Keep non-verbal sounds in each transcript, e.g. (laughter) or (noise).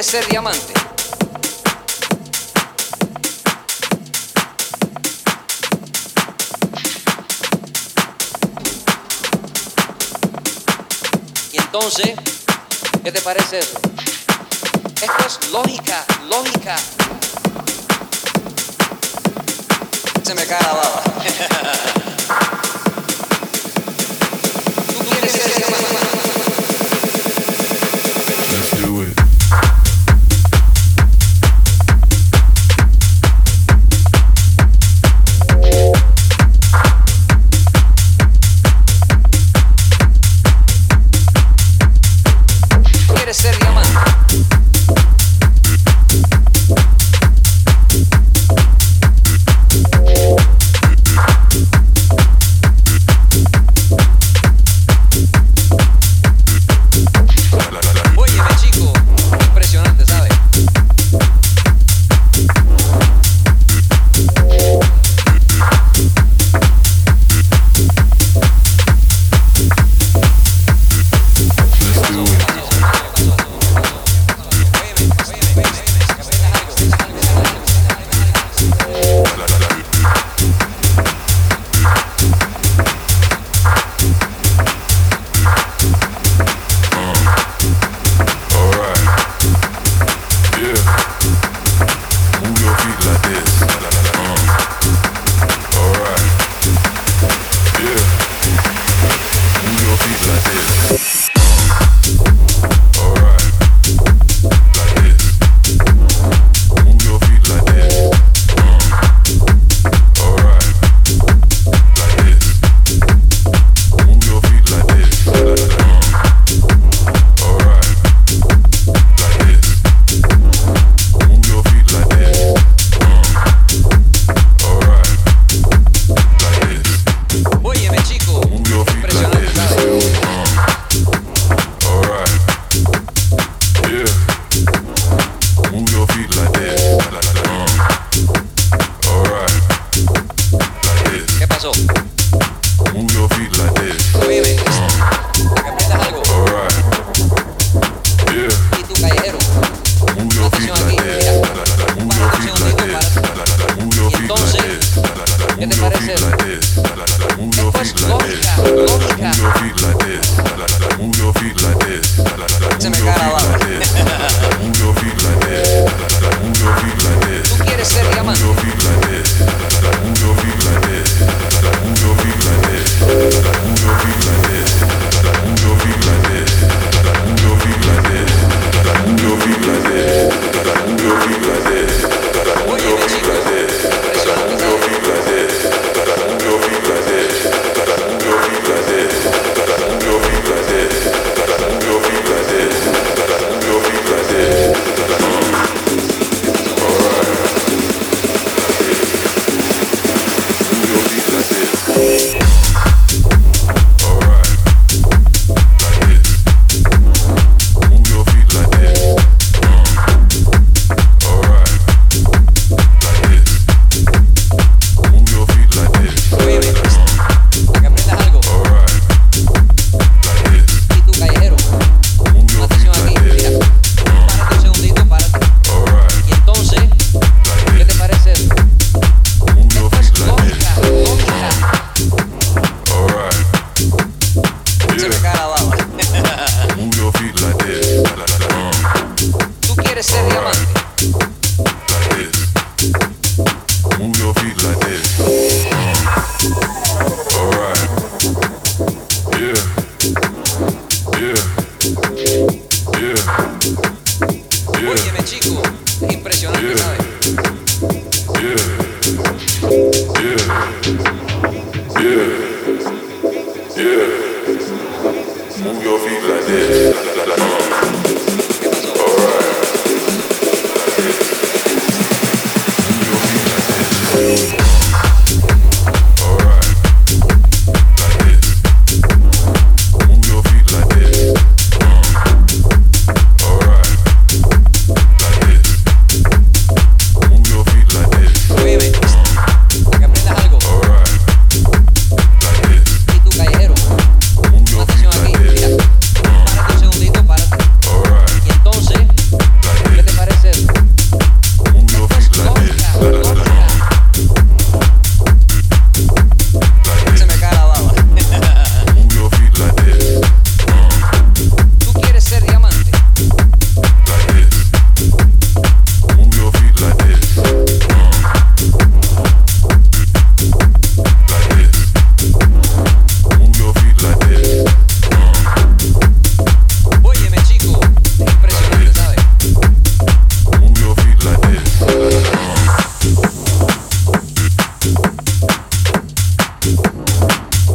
quieres ser diamante. Y entonces, ¿qué te parece eso? Esto es lógica, lógica. Se me cae la baba. (laughs) Yeah.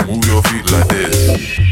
Move your feet like this.